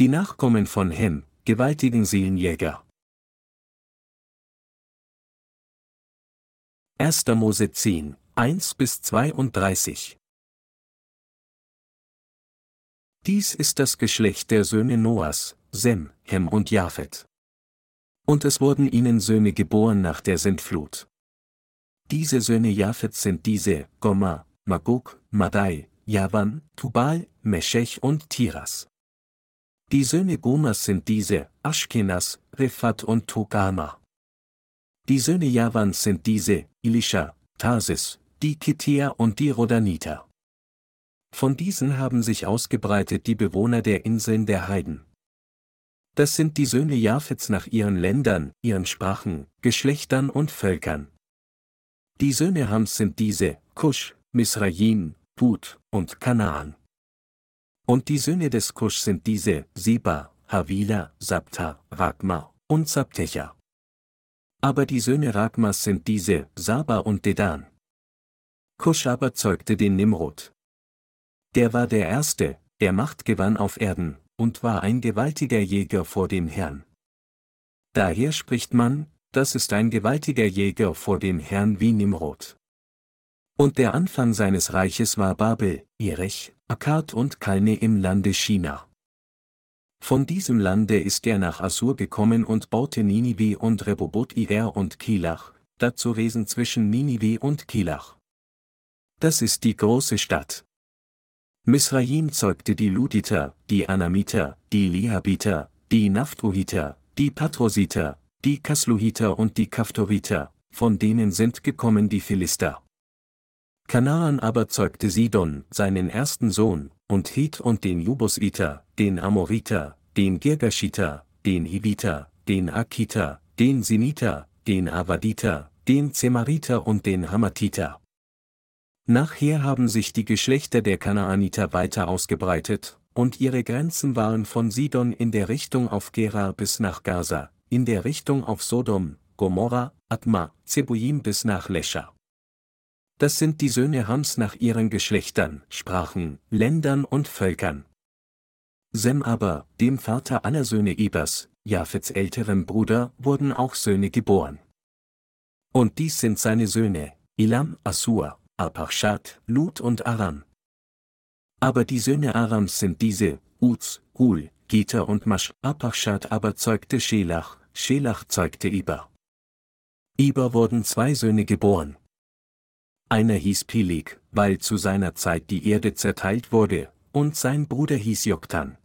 Die Nachkommen von Hem, gewaltigen Seelenjäger. 1. Mose 10, 1 bis 32 Dies ist das Geschlecht der Söhne Noahs, Sem, Hem und Japhet. Und es wurden ihnen Söhne geboren nach der Sintflut. Diese Söhne Japhets sind diese, Gomma, Magog, Madai, Javan, Tubal, Meshech und Tiras. Die Söhne Gomas sind diese, Aschkenas, Rephat und Togama. Die Söhne Javans sind diese, Elisha, Tarsis, die Kitea und die Rodaniter. Von diesen haben sich ausgebreitet die Bewohner der Inseln der Heiden. Das sind die Söhne Japhets nach ihren Ländern, ihren Sprachen, Geschlechtern und Völkern. Die Söhne Hams sind diese, Kusch, Misraim, Put und Kanaan. Und die Söhne des Kusch sind diese, Seba, Havila, Sabta, Ragma und Sabtecha. Aber die Söhne Ragmas sind diese, Saba und Dedan. Kusch aber zeugte den Nimrod. Der war der Erste, der Macht gewann auf Erden, und war ein gewaltiger Jäger vor dem Herrn. Daher spricht man, das ist ein gewaltiger Jäger vor dem Herrn wie Nimrod. Und der Anfang seines Reiches war Babel, Erech, Akkad und Kalne im Lande China. Von diesem Lande ist er nach Assur gekommen und baute Ninive und Rebobot Ir und Kilach, dazu Wesen zwischen Ninive und Kilach. Das ist die große Stadt. Misraim zeugte die Luditer, die Anamiter, die Lihabiter, die Naphtuhiter, die Patrositer, die Kasluhiter und die Kaftoriter, von denen sind gekommen die Philister. Kanaan aber zeugte Sidon, seinen ersten Sohn, und Heth und den Jubusiter, den Amoriter, den Girgashiter, den Hiviter, den Akiter, den Siniter, den Avaditer, den Zemariter und den Hamatiter. Nachher haben sich die Geschlechter der Kanaaniter weiter ausgebreitet, und ihre Grenzen waren von Sidon in der Richtung auf Gerar bis nach Gaza, in der Richtung auf Sodom, Gomorra, Atma, Zeboim bis nach Lescha. Das sind die Söhne Hams nach ihren Geschlechtern, Sprachen, Ländern und Völkern. Sem aber, dem Vater aller Söhne Ebers, Japhets älterem Bruder, wurden auch Söhne geboren. Und dies sind seine Söhne, Ilam, Assur, Arpachshad, Lut und Aram. Aber die Söhne Arams sind diese, Uz, Hul, Gita und Masch, Arpachshad aber zeugte Schelach, Schelach zeugte Iber. Iber wurden zwei Söhne geboren. Einer hieß Pilig, weil zu seiner Zeit die Erde zerteilt wurde, und sein Bruder hieß Joktan.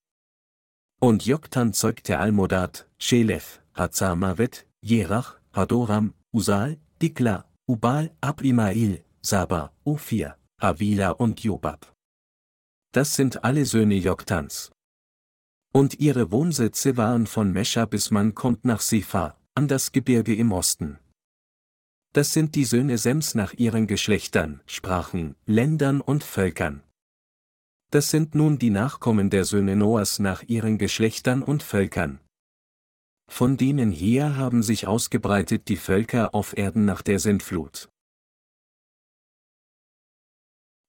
Und Joktan zeugte Almodad, Schelef, Hazamavet, Jerach, Hadoram, Usal, Dikla, Ubal, Abimail, Saba, Ophir, Havila und Jobab. Das sind alle Söhne Joktans. Und ihre Wohnsitze waren von Mescha bis man kommt nach Sifa, an das Gebirge im Osten. Das sind die Söhne Sems nach ihren Geschlechtern, Sprachen, Ländern und Völkern. Das sind nun die Nachkommen der Söhne Noahs nach ihren Geschlechtern und Völkern. Von denen her haben sich ausgebreitet die Völker auf Erden nach der Sintflut.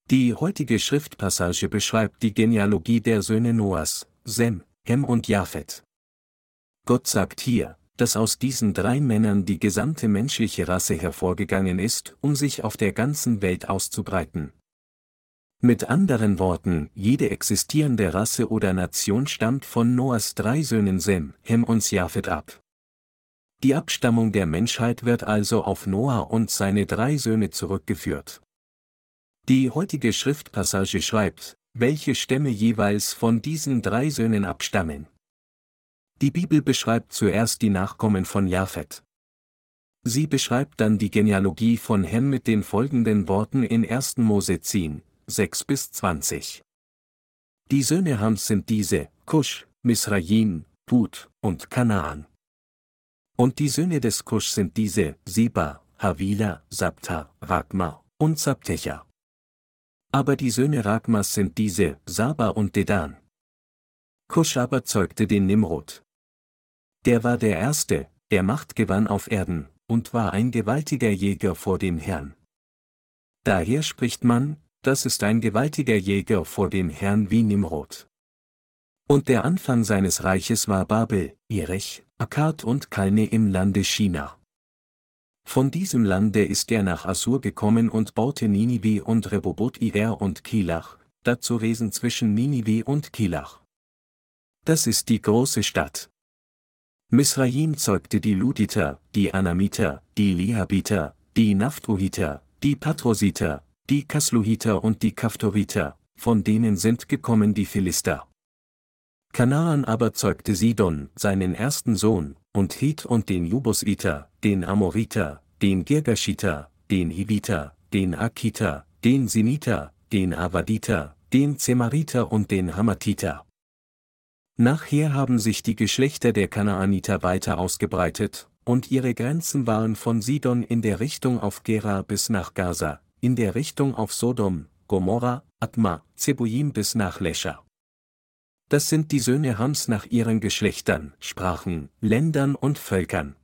Die heutige Schriftpassage beschreibt die Genealogie der Söhne Noahs, Sem, Hem und Japhet. Gott sagt hier, dass aus diesen drei Männern die gesamte menschliche Rasse hervorgegangen ist, um sich auf der ganzen Welt auszubreiten. Mit anderen Worten, jede existierende Rasse oder Nation stammt von Noahs drei Söhnen Sem, Hem und Japhet ab. Die Abstammung der Menschheit wird also auf Noah und seine drei Söhne zurückgeführt. Die heutige Schriftpassage schreibt, welche Stämme jeweils von diesen drei Söhnen abstammen. Die Bibel beschreibt zuerst die Nachkommen von Japhet. Sie beschreibt dann die Genealogie von Hem mit den folgenden Worten in 1. Mose 10, 6 bis 20. Die Söhne Hams sind diese, Kusch, Misraim, Put und Kanaan. Und die Söhne des Kusch sind diese, Seba, Havila, Sabta, Ragma und Sabtecha. Aber die Söhne Ragmas sind diese, Saba und Dedan. Kusch aber zeugte den Nimrod. Der war der Erste, der Macht gewann auf Erden, und war ein gewaltiger Jäger vor dem Herrn. Daher spricht man, das ist ein gewaltiger Jäger vor dem Herrn wie Nimrod. Und der Anfang seines Reiches war Babel, Erech, Akkad und Kalne im Lande China. Von diesem Lande ist er nach Assur gekommen und baute Ninive und Rebobot Ir und Kilach, dazu Resen zwischen Ninive und Kilach. Das ist die große Stadt. Misraim zeugte die Luditer, die Anamiter, die Lihabiter, die Naphtuhiter, die Patrositer, die Kasluhiter und die Kaftoriter, von denen sind gekommen die Philister. Kanaan aber zeugte Sidon, seinen ersten Sohn, und Heth und den Jubusiter, den Amoriter, den Girgashiter, den Hiviter, den Akiter, den Siniter, den Avaditer, den Zemariter und den Hamatiter. Nachher haben sich die Geschlechter der Kanaaniter weiter ausgebreitet, und ihre Grenzen waren von Sidon in der Richtung auf Gera bis nach Gaza, in der Richtung auf Sodom, Gomorra, Atma, Zeboim bis nach Lescha. Das sind die Söhne Hams nach ihren Geschlechtern, Sprachen, Ländern und Völkern.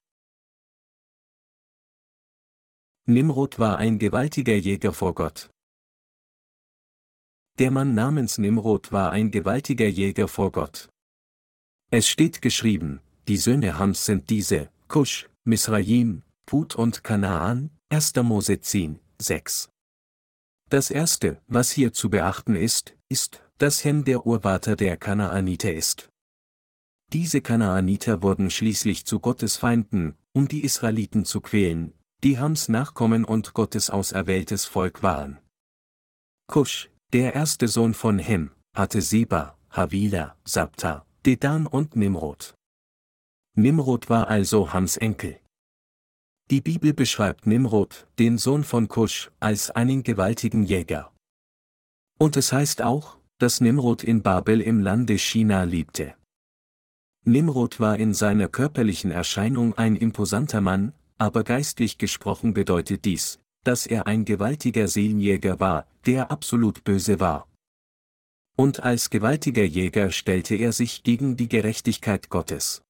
Nimrod war ein gewaltiger Jäger vor Gott. Der Mann namens Nimrod war ein gewaltiger Jäger vor Gott. Es steht geschrieben, die Söhne Hams sind diese, Kusch, Misraim, Put und Kanaan, 1. Mose 10, 6. Das erste, was hier zu beachten ist, ist, dass Hem der Urvater der Kanaaniter ist. Diese Kanaaniter wurden schließlich zu Gottes Feinden, um die Israeliten zu quälen, die Hams Nachkommen und Gottes auserwähltes Volk waren. Kusch, der erste Sohn von Hem, hatte Seba, Havila, Sabta, Dedan und Nimrod. Nimrod war also Hams Enkel. Die Bibel beschreibt Nimrod, den Sohn von Kusch, als einen gewaltigen Jäger. Und es heißt auch, dass Nimrod in Babel im Lande China lebte. Nimrod war in seiner körperlichen Erscheinung ein imposanter Mann, aber geistlich gesprochen bedeutet dies, dass er ein gewaltiger Seelenjäger war, der absolut böse war. Und als gewaltiger Jäger stellte er sich gegen die Gerechtigkeit Gottes.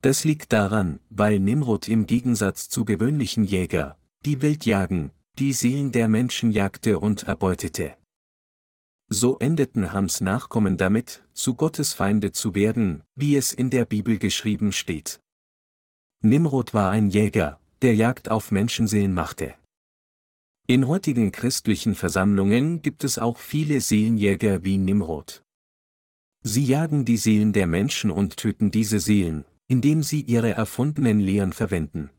Das liegt daran, weil Nimrod im Gegensatz zu gewöhnlichen Jäger, die wild jagen, die Seelen der Menschen jagte und erbeutete. So endeten Hams Nachkommen damit, zu Gottes Feinde zu werden, wie es in der Bibel geschrieben steht. Nimrod war ein Jäger, der Jagd auf Menschenseelen machte. In heutigen christlichen Versammlungen gibt es auch viele Seelenjäger wie Nimrod. Sie jagen die Seelen der Menschen und töten diese Seelen, indem sie ihre erfundenen Lehren verwenden.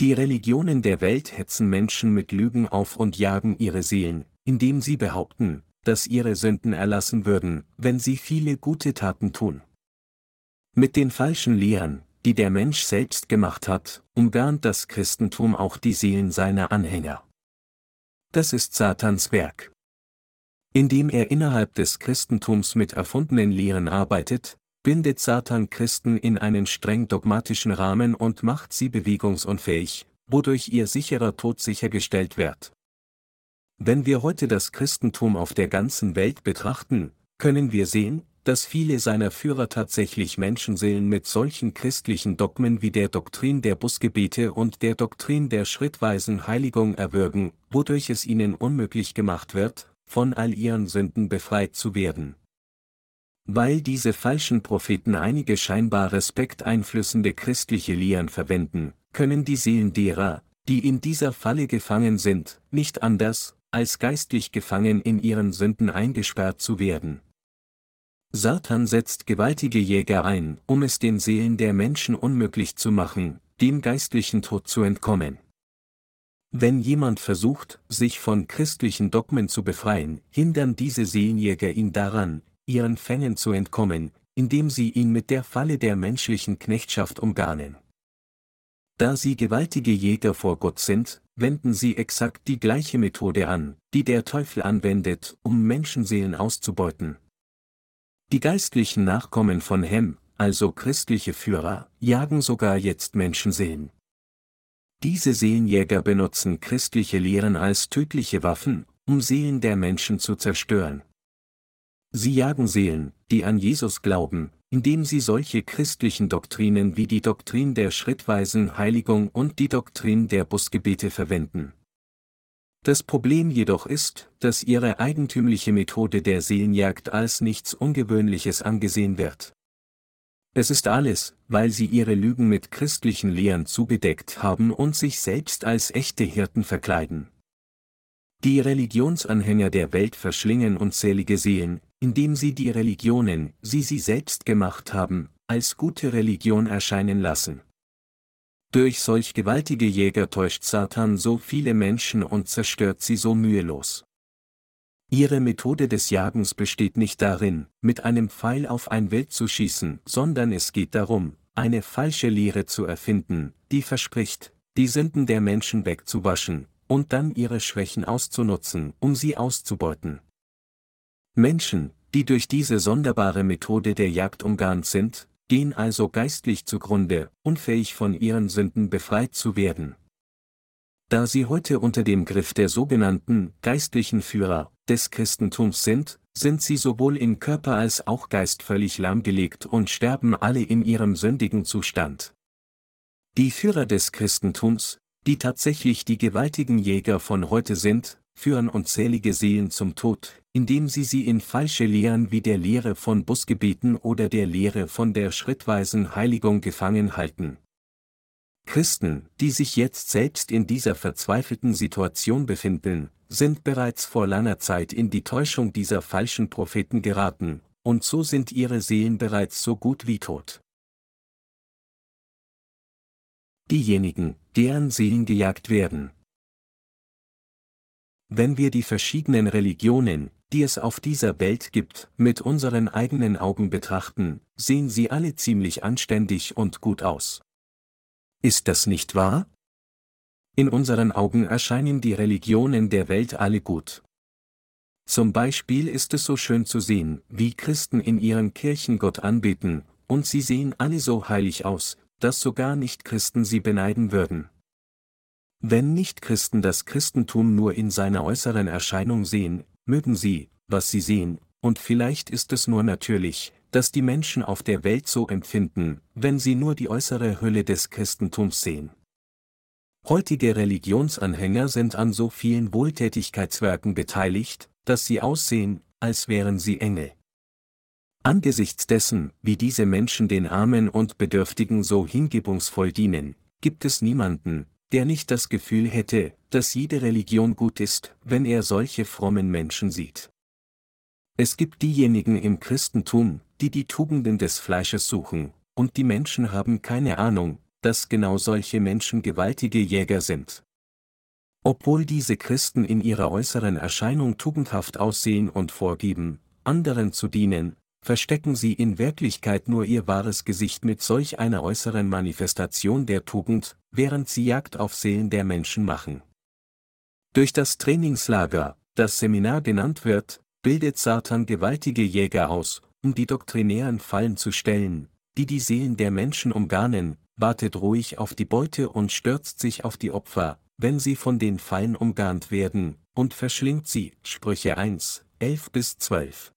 Die Religionen der Welt hetzen Menschen mit Lügen auf und jagen ihre Seelen, indem sie behaupten, dass ihre Sünden erlassen würden, wenn sie viele gute Taten tun. Mit den falschen Lehren, die der Mensch selbst gemacht hat, umgarnt das Christentum auch die Seelen seiner Anhänger. Das ist Satans Werk. Indem er innerhalb des Christentums mit erfundenen Lehren arbeitet, bindet Satan Christen in einen streng dogmatischen Rahmen und macht sie bewegungsunfähig, wodurch ihr sicherer Tod sichergestellt wird. Wenn wir heute das Christentum auf der ganzen Welt betrachten, können wir sehen, dass viele seiner Führer tatsächlich Menschenseelen mit solchen christlichen Dogmen wie der Doktrin der Busgebete und der Doktrin der schrittweisen Heiligung erwürgen, wodurch es ihnen unmöglich gemacht wird, von all ihren Sünden befreit zu werden. Weil diese falschen Propheten einige scheinbar respekteinflößende christliche Lehren verwenden, können die Seelen derer, die in dieser Falle gefangen sind, nicht anders, als geistlich gefangen in ihren Sünden eingesperrt zu werden. Satan setzt gewaltige Jäger ein, um es den Seelen der Menschen unmöglich zu machen, dem geistlichen Tod zu entkommen. Wenn jemand versucht, sich von christlichen Dogmen zu befreien, hindern diese Seelenjäger ihn daran, ihren Fängen zu entkommen, indem sie ihn mit der Falle der menschlichen Knechtschaft umgarnen. Da sie gewaltige Jäger vor Gott sind, wenden sie exakt die gleiche Methode an, die der Teufel anwendet, um Menschenseelen auszubeuten. Die geistlichen Nachkommen von Hem, also christliche Führer, jagen sogar jetzt Menschenseelen. Diese Seelenjäger benutzen christliche Lehren als tödliche Waffen, um Seelen der Menschen zu zerstören. Sie jagen Seelen, die an Jesus glauben, indem sie solche christlichen Doktrinen wie die Doktrin der schrittweisen Heiligung und die Doktrin der Busgebete verwenden. Das Problem jedoch ist, dass ihre eigentümliche Methode der Seelenjagd als nichts Ungewöhnliches angesehen wird. Es ist alles, weil sie ihre Lügen mit christlichen Lehren zubedeckt haben und sich selbst als echte Hirten verkleiden. Die Religionsanhänger der Welt verschlingen unzählige Seelen, indem sie die Religionen, die sie selbst gemacht haben, als gute Religion erscheinen lassen. Durch solch gewaltige Jäger täuscht Satan so viele Menschen und zerstört sie so mühelos. Ihre Methode des Jagens besteht nicht darin, mit einem Pfeil auf ein Wild zu schießen, sondern es geht darum, eine falsche Lehre zu erfinden, die verspricht, die Sünden der Menschen wegzuwaschen, und dann ihre Schwächen auszunutzen, um sie auszubeuten. Menschen, die durch diese sonderbare Methode der Jagd umgarnt sind, gehen also geistlich zugrunde, unfähig von ihren Sünden befreit zu werden. Da sie heute unter dem Griff der sogenannten geistlichen Führer des Christentums sind, sind sie sowohl in Körper als auch Geist völlig lahmgelegt und sterben alle in ihrem sündigen Zustand. Die Führer des Christentums, die tatsächlich die gewaltigen Jäger von heute sind, führen unzählige Seelen zum Tod, indem sie sie in falsche Lehren wie der Lehre von Busgebeten oder der Lehre von der schrittweisen Heiligung gefangen halten. Christen, die sich jetzt selbst in dieser verzweifelten Situation befinden, sind bereits vor langer Zeit in die Täuschung dieser falschen Propheten geraten, und so sind ihre Seelen bereits so gut wie tot. Diejenigen, deren Seelen gejagt werden, wenn wir die verschiedenen Religionen, die es auf dieser Welt gibt, mit unseren eigenen Augen betrachten, sehen sie alle ziemlich anständig und gut aus. Ist das nicht wahr? In unseren Augen erscheinen die Religionen der Welt alle gut. Zum Beispiel ist es so schön zu sehen, wie Christen in ihren Kirchen Gott anbeten, und sie sehen alle so heilig aus, dass sogar Nicht-Christen sie beneiden würden. Wenn Nichtchristen das Christentum nur in seiner äußeren Erscheinung sehen, mögen sie, was sie sehen, und vielleicht ist es nur natürlich, dass die Menschen auf der Welt so empfinden, wenn sie nur die äußere Hülle des Christentums sehen. Heutige Religionsanhänger sind an so vielen Wohltätigkeitswerken beteiligt, dass sie aussehen, als wären sie Engel. Angesichts dessen, wie diese Menschen den Armen und Bedürftigen so hingebungsvoll dienen, gibt es niemanden, der nicht das Gefühl hätte, dass jede Religion gut ist, wenn er solche frommen Menschen sieht. Es gibt diejenigen im Christentum, die die Tugenden des Fleisches suchen, und die Menschen haben keine Ahnung, dass genau solche Menschen gewaltige Jäger sind. Obwohl diese Christen in ihrer äußeren Erscheinung tugendhaft aussehen und vorgeben, anderen zu dienen, verstecken sie in Wirklichkeit nur ihr wahres Gesicht mit solch einer äußeren Manifestation der Tugend, während sie Jagd auf Seelen der Menschen machen. Durch das Trainingslager, das Seminar genannt wird, bildet Satan gewaltige Jäger aus, um die doktrinären Fallen zu stellen, die die Seelen der Menschen umgarnen, wartet ruhig auf die Beute und stürzt sich auf die Opfer, wenn sie von den Fallen umgarnt werden, und verschlingt sie. Sprüche 1, 11 bis 12.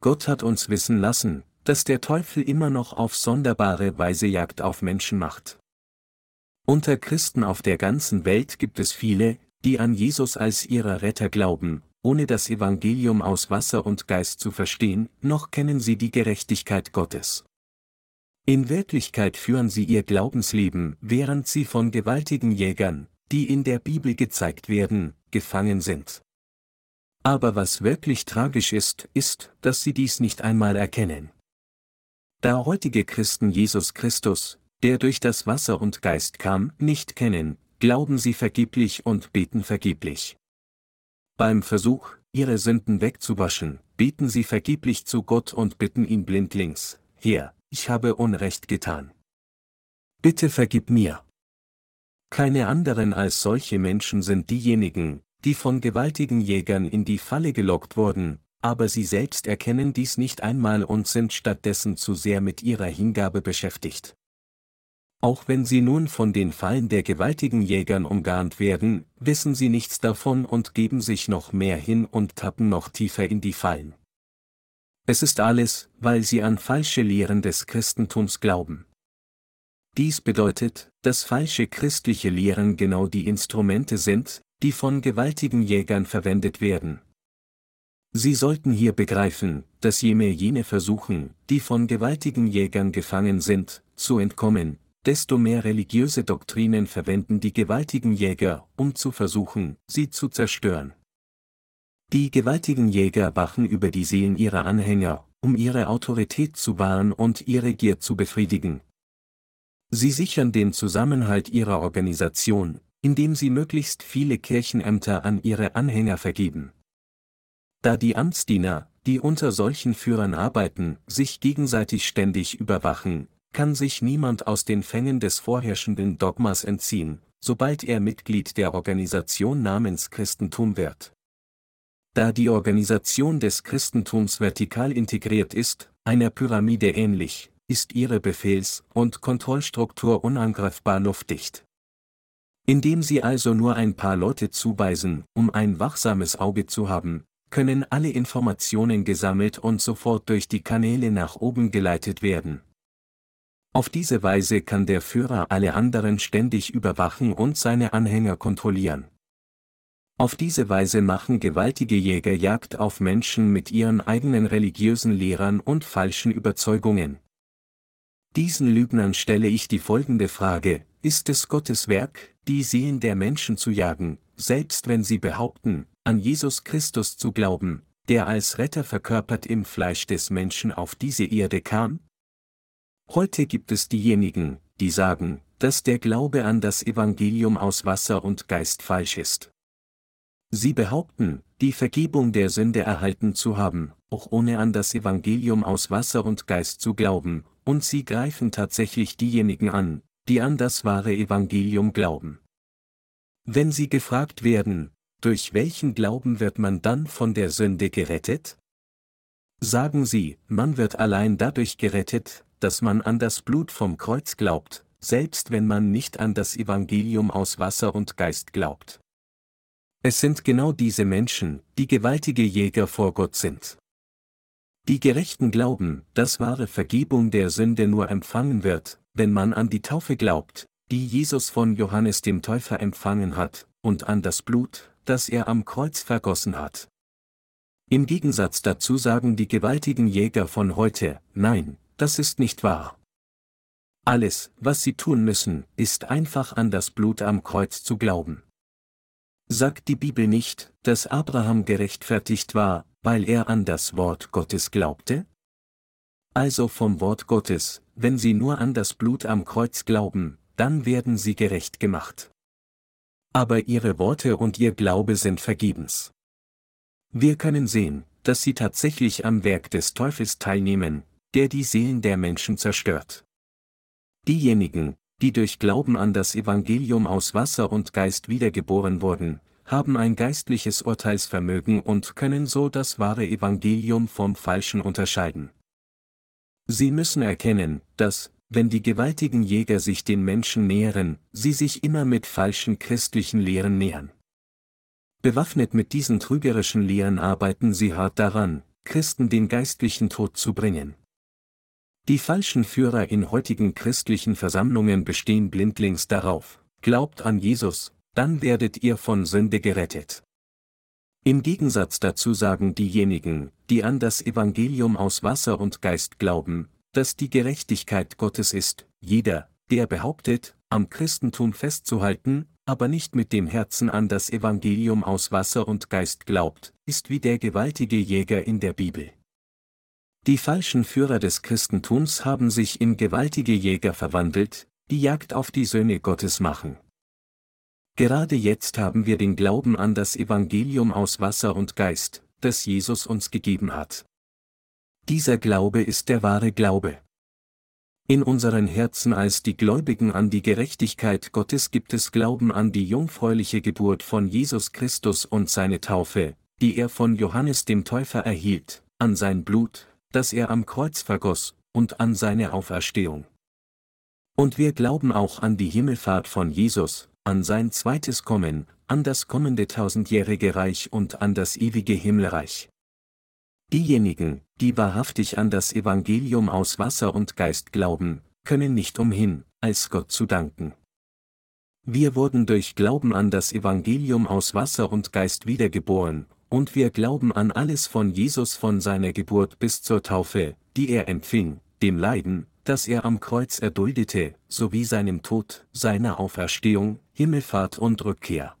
Gott hat uns wissen lassen, dass der Teufel immer noch auf sonderbare Weise Jagd auf Menschen macht. Unter Christen auf der ganzen Welt gibt es viele, die an Jesus als ihrer Retter glauben, ohne das Evangelium aus Wasser und Geist zu verstehen, noch kennen sie die Gerechtigkeit Gottes. In Wirklichkeit führen sie ihr Glaubensleben, während sie von gewaltigen Jägern, die in der Bibel gezeigt werden, gefangen sind. Aber was wirklich tragisch ist, ist, dass sie dies nicht einmal erkennen. Da heutige Christen Jesus Christus, der durch das Wasser und Geist kam, nicht kennen, glauben sie vergeblich und beten vergeblich. Beim Versuch, ihre Sünden wegzuwaschen, beten sie vergeblich zu Gott und bitten ihn blindlings, Herr, ich habe Unrecht getan. Bitte vergib mir. Keine anderen als solche Menschen sind diejenigen, die von gewaltigen Jägern in die Falle gelockt wurden, aber sie selbst erkennen dies nicht einmal und sind stattdessen zu sehr mit ihrer Hingabe beschäftigt. Auch wenn sie nun von den Fallen der gewaltigen Jägern umgarnt werden, wissen sie nichts davon und geben sich noch mehr hin und tappen noch tiefer in die Fallen. Es ist alles, weil sie an falsche Lehren des Christentums glauben. Dies bedeutet, dass falsche christliche Lehren genau die Instrumente sind, die von gewaltigen Jägern verwendet werden. Sie sollten hier begreifen, dass je mehr jene versuchen, die von gewaltigen Jägern gefangen sind, zu entkommen, desto mehr religiöse Doktrinen verwenden die gewaltigen Jäger, um zu versuchen, sie zu zerstören. Die gewaltigen Jäger wachen über die Seelen ihrer Anhänger, um ihre Autorität zu wahren und ihre Gier zu befriedigen. Sie sichern den Zusammenhalt ihrer Organisation, indem sie möglichst viele Kirchenämter an ihre Anhänger vergeben. Da die Amtsdiener, die unter solchen Führern arbeiten, sich gegenseitig ständig überwachen, kann sich niemand aus den Fängen des vorherrschenden Dogmas entziehen, sobald er Mitglied der Organisation namens Christentum wird. Da die Organisation des Christentums vertikal integriert ist, einer Pyramide ähnlich, ist ihre Befehls- und Kontrollstruktur unangreifbar luftdicht. Indem sie also nur ein paar Leute zuweisen, um ein wachsames Auge zu haben, können alle Informationen gesammelt und sofort durch die Kanäle nach oben geleitet werden. Auf diese Weise kann der Führer alle anderen ständig überwachen und seine Anhänger kontrollieren. Auf diese Weise machen gewaltige Jäger Jagd auf Menschen mit ihren eigenen religiösen Lehrern und falschen Überzeugungen. Diesen Lügnern stelle ich die folgende Frage, ist es Gottes Werk, die Seelen der Menschen zu jagen, selbst wenn sie behaupten, an Jesus Christus zu glauben, der als Retter verkörpert im Fleisch des Menschen auf diese Erde kam? Heute gibt es diejenigen, die sagen, dass der Glaube an das Evangelium aus Wasser und Geist falsch ist. Sie behaupten, die Vergebung der Sünde erhalten zu haben, auch ohne an das Evangelium aus Wasser und Geist zu glauben, und sie greifen tatsächlich diejenigen an, die an das wahre Evangelium glauben. Wenn sie gefragt werden, durch welchen Glauben wird man dann von der Sünde gerettet? Sagen sie, man wird allein dadurch gerettet, dass man an das Blut vom Kreuz glaubt, selbst wenn man nicht an das Evangelium aus Wasser und Geist glaubt. Es sind genau diese Menschen, die gewaltige Jäger vor Gott sind. Die Gerechten glauben, dass wahre Vergebung der Sünde nur empfangen wird, wenn man an die Taufe glaubt, die Jesus von Johannes dem Täufer empfangen hat, und an das Blut, das er am Kreuz vergossen hat. Im Gegensatz dazu sagen die gewaltigen Jäger von heute, nein, das ist nicht wahr. Alles, was sie tun müssen, ist einfach an das Blut am Kreuz zu glauben. Sagt die Bibel nicht, dass Abraham gerechtfertigt war, weil er an das Wort Gottes glaubte? Also vom Wort Gottes, wenn sie nur an das Blut am Kreuz glauben, dann werden sie gerecht gemacht. Aber ihre Worte und ihr Glaube sind vergebens. Wir können sehen, dass sie tatsächlich am Werk des Teufels teilnehmen, der die Seelen der Menschen zerstört. Diejenigen, die durch Glauben an das Evangelium aus Wasser und Geist wiedergeboren wurden, haben ein geistliches Urteilsvermögen und können so das wahre Evangelium vom falschen unterscheiden. Sie müssen erkennen, dass, wenn die gewaltigen Jäger sich den Menschen nähern, sie sich immer mit falschen christlichen Lehren nähern. Bewaffnet mit diesen trügerischen Lehren arbeiten sie hart daran, Christen den geistlichen Tod zu bringen. Die falschen Führer in heutigen christlichen Versammlungen bestehen blindlings darauf, glaubt an Jesus, dann werdet ihr von Sünde gerettet. Im Gegensatz dazu sagen diejenigen, die an das Evangelium aus Wasser und Geist glauben, dass die Gerechtigkeit Gottes ist, jeder, der behauptet, am Christentum festzuhalten, aber nicht mit dem Herzen an das Evangelium aus Wasser und Geist glaubt, ist wie der gewaltige Jäger in der Bibel. Die falschen Führer des Christentums haben sich in gewaltige Jäger verwandelt, die Jagd auf die Söhne Gottes machen. Gerade jetzt haben wir den Glauben an das Evangelium aus Wasser und Geist, das Jesus uns gegeben hat. Dieser Glaube ist der wahre Glaube. In unseren Herzen als die Gläubigen an die Gerechtigkeit Gottes gibt es Glauben an die jungfräuliche Geburt von Jesus Christus und seine Taufe, die er von Johannes dem Täufer erhielt, an sein Blut, das er am Kreuz vergoss, und an seine Auferstehung. Und wir glauben auch an die Himmelfahrt von Jesus, an sein zweites Kommen, an das kommende tausendjährige Reich und an das ewige Himmelreich. Diejenigen, die wahrhaftig an das Evangelium aus Wasser und Geist glauben, können nicht umhin, als Gott zu danken. Wir wurden durch Glauben an das Evangelium aus Wasser und Geist wiedergeboren, und wir glauben an alles von Jesus von seiner Geburt bis zur Taufe, die er empfing, dem Leiden, das er am Kreuz erduldete, sowie seinem Tod, seiner Auferstehung, Himmelfahrt und Rückkehr.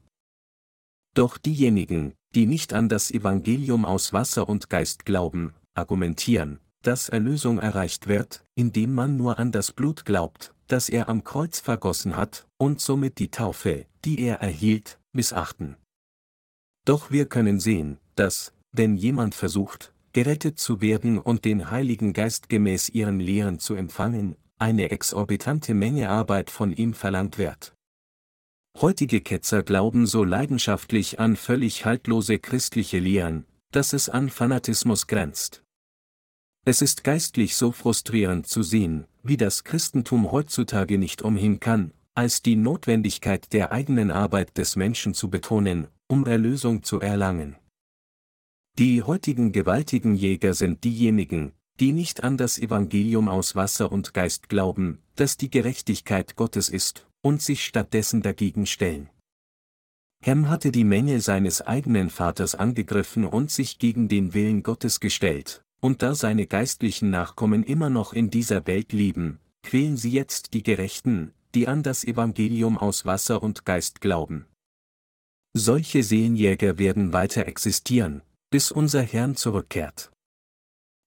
Doch diejenigen, die nicht an das Evangelium aus Wasser und Geist glauben, argumentieren, dass Erlösung erreicht wird, indem man nur an das Blut glaubt, das er am Kreuz vergossen hat, und somit die Taufe, die er erhielt, missachten. Doch wir können sehen, dass, wenn jemand versucht, gerettet zu werden und den Heiligen Geist gemäß ihren Lehren zu empfangen, eine exorbitante Menge Arbeit von ihm verlangt wird. Heutige Ketzer glauben so leidenschaftlich an völlig haltlose christliche Lehren, dass es an Fanatismus grenzt. Es ist geistlich so frustrierend zu sehen, wie das Christentum heutzutage nicht umhin kann, als die Notwendigkeit der eigenen Arbeit des Menschen zu betonen, um Erlösung zu erlangen. Die heutigen gewaltigen Jäger sind diejenigen, die nicht an das Evangelium aus Wasser und Geist glauben, das die Gerechtigkeit Gottes ist, und sich stattdessen dagegen stellen. Hem hatte die Menge seines eigenen Vaters angegriffen und sich gegen den Willen Gottes gestellt, und da seine geistlichen Nachkommen immer noch in dieser Welt leben, quälen sie jetzt die Gerechten, die an das Evangelium aus Wasser und Geist glauben. Solche Seelenjäger werden weiter existieren, bis unser Herrn zurückkehrt.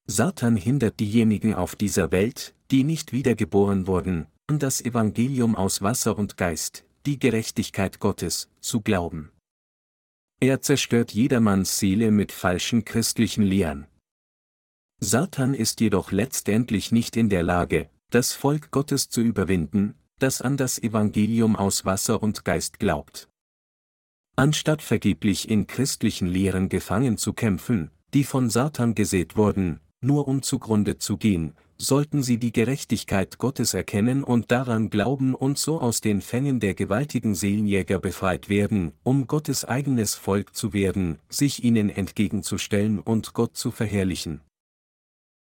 Satan hindert diejenigen auf dieser Welt, die nicht wiedergeboren wurden, an das Evangelium aus Wasser und Geist, die Gerechtigkeit Gottes, zu glauben. Er zerstört jedermanns Seele mit falschen christlichen Lehren. Satan ist jedoch letztendlich nicht in der Lage, das Volk Gottes zu überwinden, das an das Evangelium aus Wasser und Geist glaubt. Anstatt vergeblich in christlichen Lehren gefangen zu kämpfen, die von Satan gesät wurden, nur um zugrunde zu gehen, sollten sie die Gerechtigkeit Gottes erkennen und daran glauben und so aus den Fängen der gewaltigen Seelenjäger befreit werden, um Gottes eigenes Volk zu werden, sich ihnen entgegenzustellen und Gott zu verherrlichen.